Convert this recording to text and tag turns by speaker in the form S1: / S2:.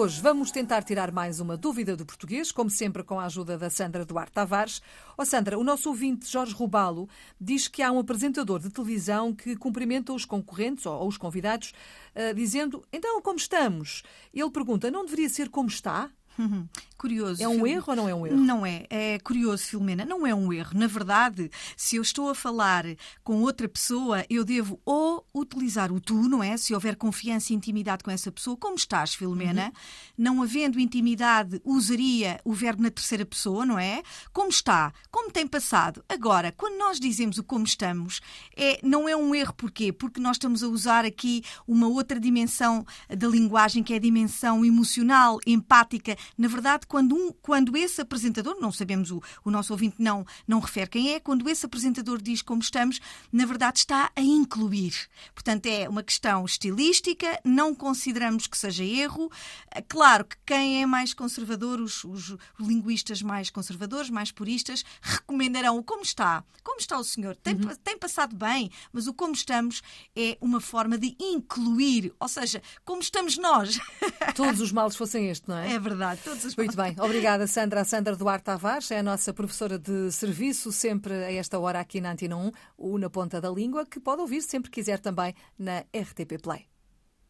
S1: hoje vamos tentar tirar mais uma dúvida do português, como sempre com a ajuda da Sandra Duarte Tavares. Ó oh, Sandra, o nosso ouvinte Jorge Rubalo diz que há um apresentador de televisão que cumprimenta os concorrentes ou, os convidados uh, dizendo então como estamos? Ele pergunta, não deveria ser como está?
S2: Curioso.
S1: É um erro ou não é um erro?
S2: Não é. É curioso, Filomena. Não é um erro. Na verdade, se eu estou a falar com outra pessoa, eu devo ou utilizar o tu, não é? Se houver confiança e intimidade com essa pessoa. Como estás, Filomena? Uhum. Não havendo intimidade, usaria o verbo na terceira pessoa, não é? Como está? Como tem passado? Agora, quando nós dizemos o como estamos, é, não é um erro. Porquê? Porque nós estamos a usar aqui uma outra dimensão da linguagem, que é a dimensão emocional, empática. Na verdade, quando, um, quando esse apresentador, não sabemos, o, o nosso ouvinte não, não refere quem é, quando esse apresentador diz como estamos, na verdade está a incluir. Portanto, é uma questão estilística, não consideramos que seja erro. Claro que quem é mais conservador, os, os linguistas mais conservadores, mais puristas, recomendarão o como está. Como está o senhor? Tem, uhum. tem passado bem, mas o como estamos é uma forma de incluir, ou seja, como estamos nós.
S1: Todos os males fossem este, não é?
S2: É verdade, todos os
S1: Muito bem, obrigada Sandra. A Sandra Duarte Tavares é a nossa professora de serviço, sempre a esta hora aqui na Antena 1, o Na Ponta da Língua, que pode ouvir sempre quiser também na RTP Play.